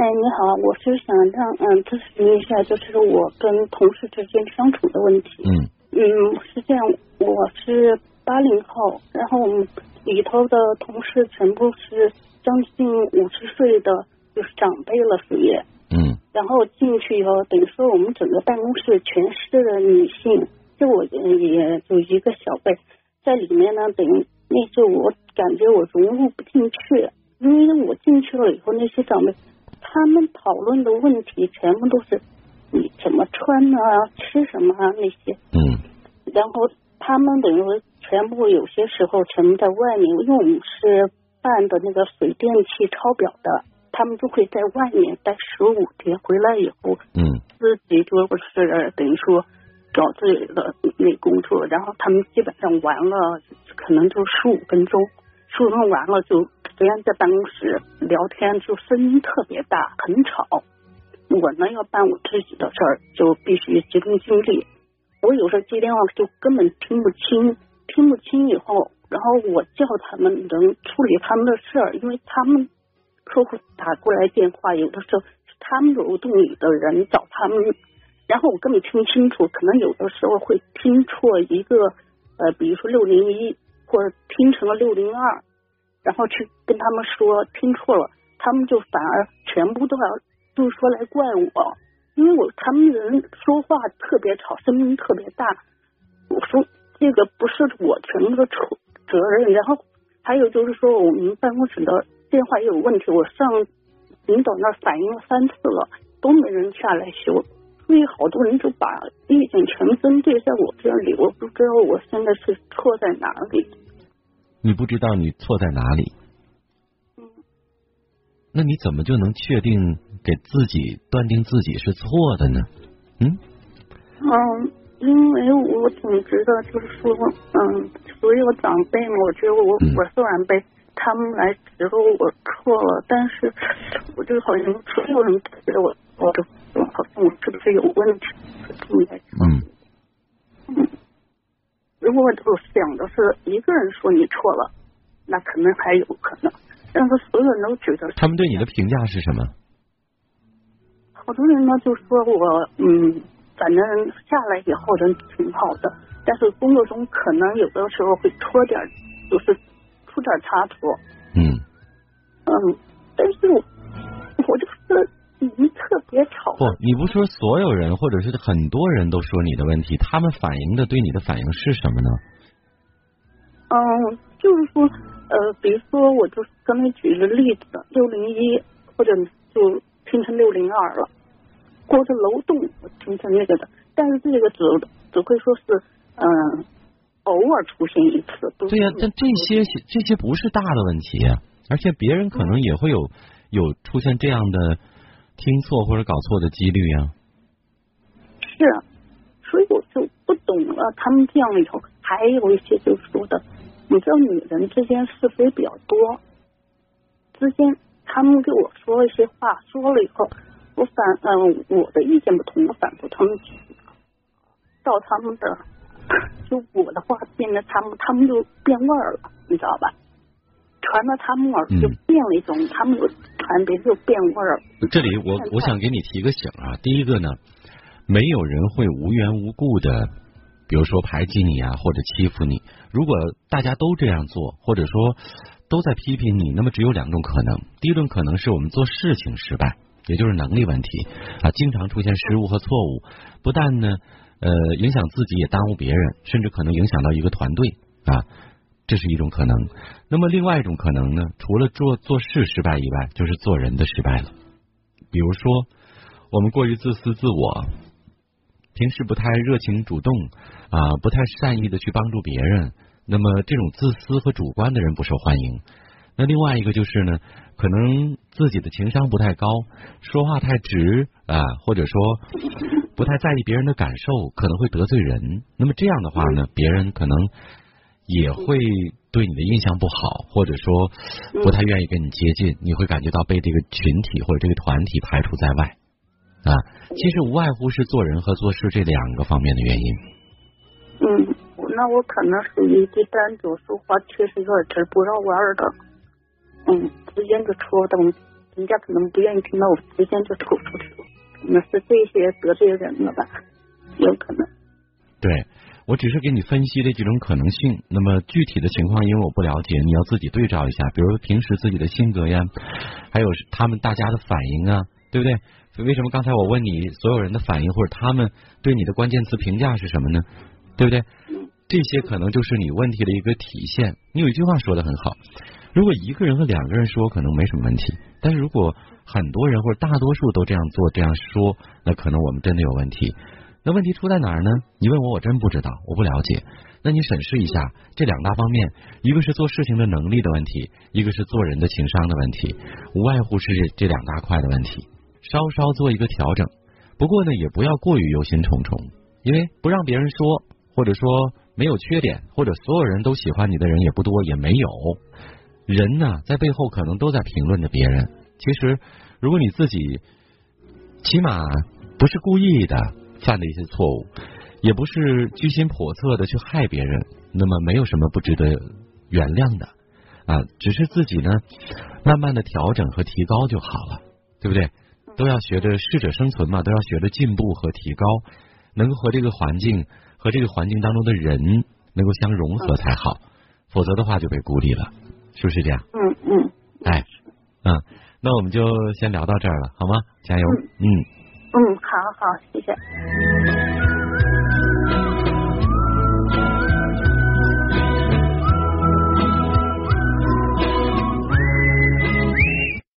哎，你好，我是想让嗯咨询一下，就是我跟同事之间相处的问题。嗯嗯，是这样，我是八零后，然后我们里头的同事全部是将近五十岁的，就是长辈了，属于。嗯然后进去以后，等于说我们整个办公室全是的女性，就我也就一个小辈，在里面呢，等于那就我感觉我融入不进去，因为我进去了以后，那些长辈他们讨论的问题全部都是你怎么穿啊，吃什么啊那些，嗯。然后他们等于说全部有些时候全部在外面，因为我们是办的那个水电气抄表的，他们就会在外面待十五天，回来以后嗯。自己就是等于说找自己的那工作，然后他们基本上完了，可能就十五分钟，十五分钟完了就虽然在办公室聊天，就声音特别大，很吵。我呢要办我自己的事儿，就必须集中精力。我有时候接电话就根本听不清，听不清以后，然后我叫他们能处理他们的事儿，因为他们客户打过来电话，有的时候是他们楼栋里的人找他们，然后我根本听不清楚，可能有的时候会听错一个呃，比如说六零一，或者听成了六零二，然后去跟他们说听错了，他们就反而全部都要就是说来怪我，因为我他们人说话特别吵，声音特别大，我说这个不是我全部的责责任，然后还有就是说我们办公室的电话也有问题，我上领导那反映了三次了，都没人下来修，所以好多人就把意见全针对在我这里，我不知道我现在是错在哪里。你不知道你错在哪里，嗯，那你怎么就能确定给自己断定自己是错的呢？嗯？嗯，因为我总觉得就是说，嗯，所有长辈嘛，我觉得我嗯。我是晚辈，他们来指责我错了，但是我就好像所有人都觉得我我的好像我是不是有问题，嗯，如果我想的是一个人说你错了，那可能还有可能，但是所有人都觉得，他们对你的评价是什么？好多人呢就说我嗯，反正下来以后人挺好的，但是工作中可能有的时候会拖点，就是出点差错，嗯嗯，但是我不，你不说所有人或者是很多人都说你的问题，他们反映的对你的反应是什么呢？嗯，就是说，呃，比如说，我就刚才举一个例子，六零一或者就听成六零二了，或者楼栋我听成那个的，但是这个只只会说是，嗯，偶尔出现一次，对呀、但这些这些不是大的问题呀、而且别人可能也会有有出现这样的听错或者搞错的几率呀、是啊，所以我就不懂了，他们这样以后，还有一些就说的，你知道女人之间是非比较多，之间他们给我说一些话，说了以后，我反嗯、我的意见不同，我反驳他们，到他们的，就我的话变得他们，他们就变味儿了，你知道吧？传到他们耳嗯就变了一种，他们又传别人就变味儿了。这里我我想给你提个醒啊，第一个呢，没有人会无缘无故的，比如说排挤你啊，或者欺负你。如果大家都这样做，或者说都在批评你，那么只有两种可能。第一种可能是我们做事情失败，也就是能力问题啊，经常出现失误和错误，不但呢呃影响自己，也耽误别人，甚至可能影响到一个团队啊。这是一种可能。那么另外一种可能呢，除了做做事失败以外，就是做人的失败了。比如说，我们过于自私自我，平时不太热情主动啊，不太善意的去帮助别人。那么这种自私和主观的人不受欢迎。那另外一个就是呢，可能自己的情商不太高，说话太直啊，或者说不太在意别人的感受，可能会得罪人。那么这样的话呢，别人可能也会对你的印象不好，或者说不太愿意跟你接近，你会感觉到被这个群体或者这个团体排除在外啊。其实无外乎是做人和做事这两个方面的原因。嗯，那我可能属于第三种，说话确实有点直不绕弯儿的。嗯，直接就戳到人家可能不愿意听到，我直接就吐出去了。可能是这些得罪人了吧，有可能。对，我只是给你分析这几种可能性。那么具体的情况，因为我不了解，你要自己对照一下。比如平时自己的性格呀，还有他们大家的反应啊，对不对？所以为什么刚才我问你所有人的反应或者他们对你的关键词评价是什么呢？对不对？这些可能就是你问题的一个体现。你有一句话说的很好，如果一个人和两个人说，可能没什么问题；但是如果很多人或者大多数都这样做这样说，那可能我们真的有问题。那问题出在哪儿呢？你问我，我真不知道，我不了解。那你审视一下这两大方面，一个是做事情的能力的问题，一个是做人的情商的问题，无外乎是这两大块的问题。稍稍做一个调整，不过呢，也不要过于忧心忡忡，因为不让别人说，或者说没有缺点，或者所有人都喜欢你的人也不多，也没有人呢，在背后可能都在评论着别人。其实，如果你自己起码不是故意的犯的一些错误，也不是居心叵测的去害别人，那么没有什么不值得原谅的啊，只是自己呢，慢慢的调整和提高就好了，对不对？都要学着适者生存嘛，都要学着进步和提高，能够和这个环境和这个环境当中的人能够相融合才好，否则的话就被孤立了，是不是这样？嗯嗯。哎，嗯，那我们就先聊到这儿了，好吗？加油。嗯。好好，谢谢。